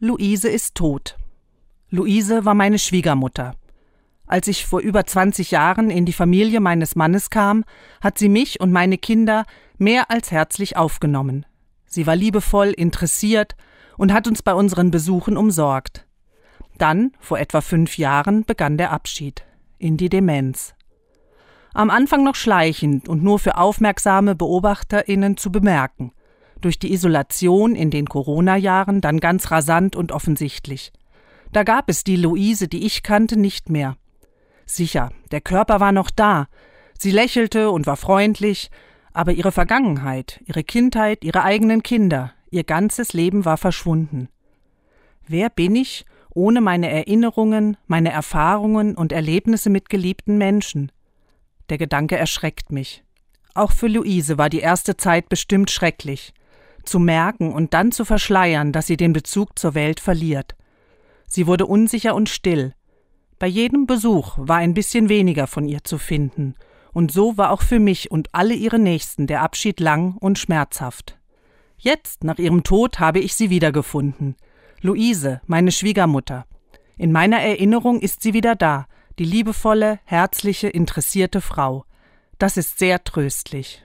Luise ist tot. Luise war meine Schwiegermutter. Als ich vor über 20 Jahren in die Familie meines Mannes kam, hat sie mich und meine Kinder mehr als herzlich aufgenommen. Sie war liebevoll, interessiert und hat uns bei unseren Besuchen umsorgt. Dann, vor etwa fünf Jahren, begann der Abschied in die Demenz. Am Anfang noch schleichend und nur für aufmerksame BeobachterInnen zu bemerken durch die Isolation in den Corona-Jahren dann ganz rasant und offensichtlich. Da gab es die Luise, die ich kannte, nicht mehr. Sicher, der Körper war noch da, sie lächelte und war freundlich, aber ihre Vergangenheit, ihre Kindheit, ihre eigenen Kinder, ihr ganzes Leben war verschwunden. Wer bin ich ohne meine Erinnerungen, meine Erfahrungen und Erlebnisse mit geliebten Menschen? Der Gedanke erschreckt mich. Auch für Luise war die erste Zeit bestimmt schrecklich zu merken und dann zu verschleiern, dass sie den Bezug zur Welt verliert. Sie wurde unsicher und still. Bei jedem Besuch war ein bisschen weniger von ihr zu finden, und so war auch für mich und alle ihre Nächsten der Abschied lang und schmerzhaft. Jetzt, nach ihrem Tod, habe ich sie wiedergefunden. Luise, meine Schwiegermutter. In meiner Erinnerung ist sie wieder da, die liebevolle, herzliche, interessierte Frau. Das ist sehr tröstlich.